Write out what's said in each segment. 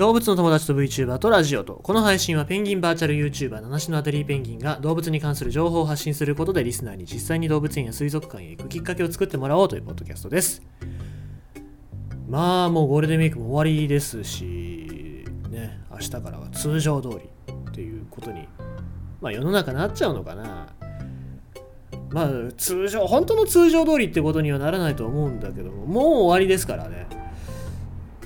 動物の友達と VTuber とラジオとこの配信はペンギンバーチャル YouTuber 七種のアデリーペンギンが動物に関する情報を発信することでリスナーに実際に動物園や水族館へ行くきっかけを作ってもらおうというポッドキャストです。まあもうゴールデンウィークも終わりですしね明日からは通常通りっていうことにまあ世の中なっちゃうのかな。まあ通常本当の通常通りってことにはならないと思うんだけどももう終わりですからね。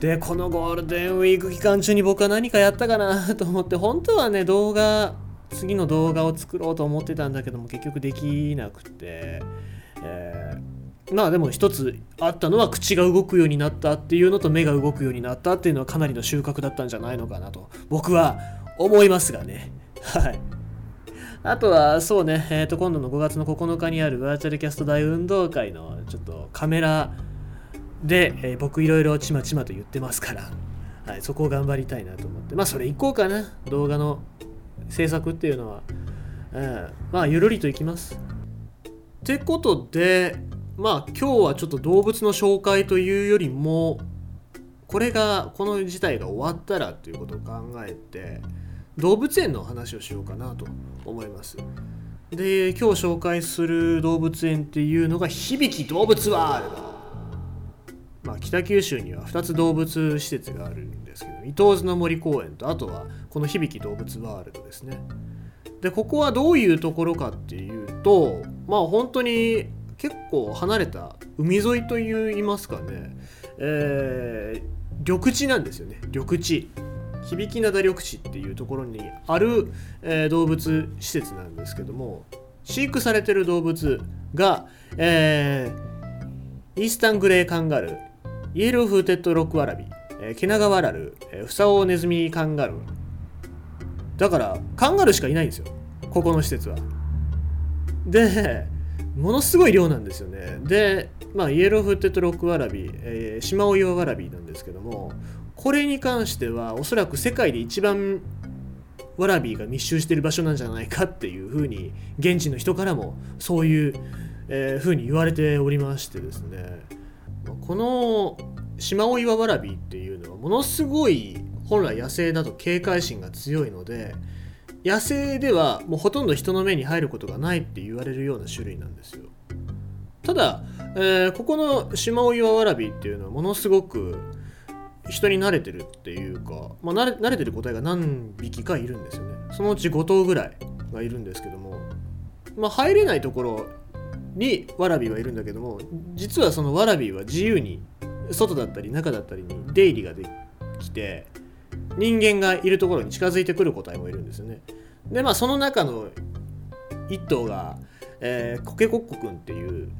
でこのゴールデンウィーク期間中に僕は何かやったかなと思って本当はね動画次の動画を作ろうと思ってたんだけども結局できなくて、えー、まあでも一つあったのは口が動くようになったっていうのと目が動くようになったっていうのはかなりの収穫だったんじゃないのかなと僕は思いますがね。はい。あとはそうね、えー、と今度の5月の9日にあるバーチャルキャスト大運動会のちょっとカメラで、えー、僕いろいろちまちまと言ってますから、はい、そこを頑張りたいなと思って、まあそれいこうかな、動画の制作っていうのは。うん、まあゆるりといきます。ってことで、まあ今日はちょっと動物の紹介というよりも、これが、この事態が終わったらということを考えて、動物園の話をしようかなと思います。で、今日紹介する動物園っていうのが、響き動物ワールド。まあ、北九州には2つ動物施設があるんですけど伊東津の森公園とあとはこの響動物ワールドですね。でここはどういうところかっていうとまあ本当に結構離れた海沿いといいますかね、えー、緑地なんですよね。緑地。響灘緑地っていうところにある、えー、動物施設なんですけども飼育されてる動物が、えー、イースタングレーカンガルー。イエローフッテッドロックワラビー、えー、ケナガワラルー、えー、フサオネズミカンガルー。だから、カンガルーしかいないんですよ。ここの施設は。で、ものすごい量なんですよね。で、まあ、イエローフッテッドロックワラビー、えー、シマオイワワラビーなんですけども、これに関しては、おそらく世界で一番ワラビーが密集している場所なんじゃないかっていうふうに、現地の人からもそういう、え、ふうに言われておりましてですね。このシマオイワワラビっていうのはものすごい本来野生だと警戒心が強いので野生ではもうほとんど人の目に入ることがないって言われるような種類なんですよ。ただ、えー、ここのシマオイワワラビっていうのはものすごく人に慣れてるっていうか、まあ、慣れ慣れてる個体が何匹かいるんですよね。そのうち5頭ぐらいがいるんですけども、まあ、入れないところにワラビーはいるんだけども実はそのワラビーは自由に外だったり中だったりに出入りができて人間がいるところに近づいてくる個体もいるんですよね。でまあその中の一頭が、えー、コケコッコくんっていう、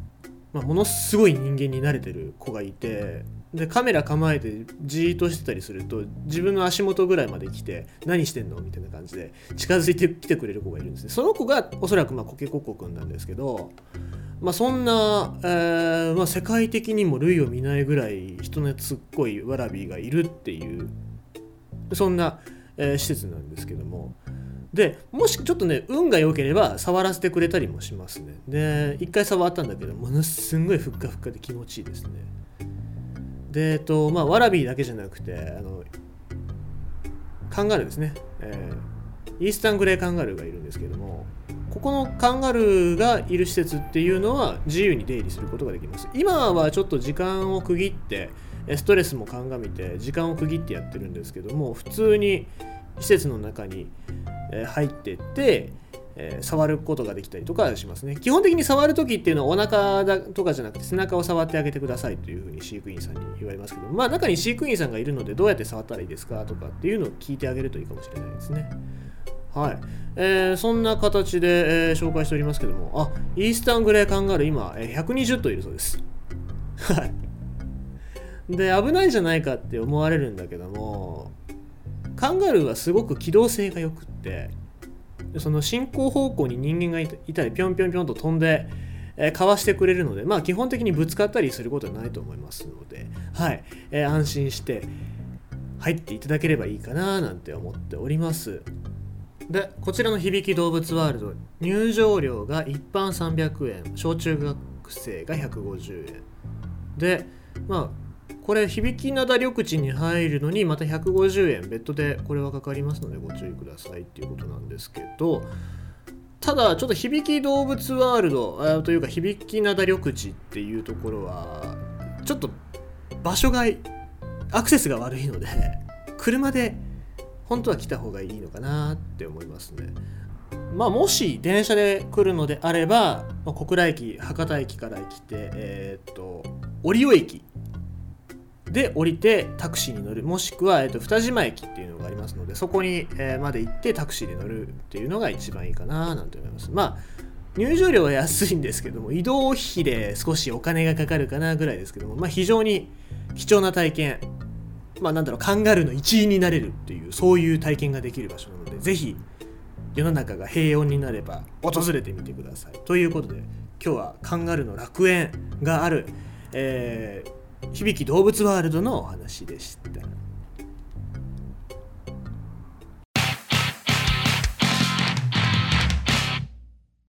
まあ、ものすごい人間に慣れてる子がいてでカメラ構えてじーっとしてたりすると自分の足元ぐらいまで来て何してんのみたいな感じで近づいてきてくれる子がいるんですねその子がおそらくまあコケコッコくんなんですけどまあ、そんな、えーまあ、世界的にも類を見ないぐらい人懐っこいワラビーがいるっていうそんな、えー、施設なんですけども。でもしちょっとね運が良ければ触らせてくれたりもしますね。で一回触ったんだけどものすんごいふっかふっかで気持ちいいですね。でえっとまあワラビーだけじゃなくてあのカンガルーですね、えー、イースタングレーカンガルーがいるんですけども。ここのカンガルーがいる施設っていうのは自由に出入りすることができます今はちょっと時間を区切ってストレスも鑑みて時間を区切ってやってるんですけども普通に施設の中に入ってってえ、触ることができたりとかしますね。基本的に触るときっていうのはお腹だとかじゃなくて背中を触ってあげてくださいというふうに飼育員さんに言われますけど、まあ中に飼育員さんがいるのでどうやって触ったらいいですかとかっていうのを聞いてあげるといいかもしれないですね。はい。えー、そんな形で、えー、紹介しておりますけども、あ、イースタングレーカンガルー今、えー、120頭いるそうです。はい。で、危ないじゃないかって思われるんだけども、カンガルーはすごく機動性が良くって、その進行方向に人間がいたり、ぴょんぴょんぴょんと飛んで、えー、かわしてくれるので、まあ基本的にぶつかったりすることはないと思いますので、はい。えー、安心して入っていただければいいかななんて思っております。でこちらの響き動物ワールド入場料が一般300円小中学生が150円。でまあこれ響き灘緑地に入るのにまた150円。別途でこれはかかりますのでご注意くださいっていうことなんですけど。ただちょっと響き動物ワールドというか響き灘緑地っていうところはちょっと場所がアクセスが悪いので車で本当は来た方がいいのかなって思いますね。まあ、もし電車で来るのであれば、まあ、小倉駅博多駅から来て、えー、っと折尾駅で降りてタクシーに乗るもしくは、えー、と二島駅っていうのがありますのでそこに、えー、まで行ってタクシーで乗るっていうのが一番いいかななんて思いますまあ入場料は安いんですけども移動費で少しお金がかかるかなぐらいですけども、まあ、非常に貴重な体験まあなんだろうカンガルーの一員になれるっていうそういう体験ができる場所なのでぜひ世の中が平穏になれば訪れてみてください。ということで今日はカンガルーの楽園がある、えー、響き動物ワールドのお話でした。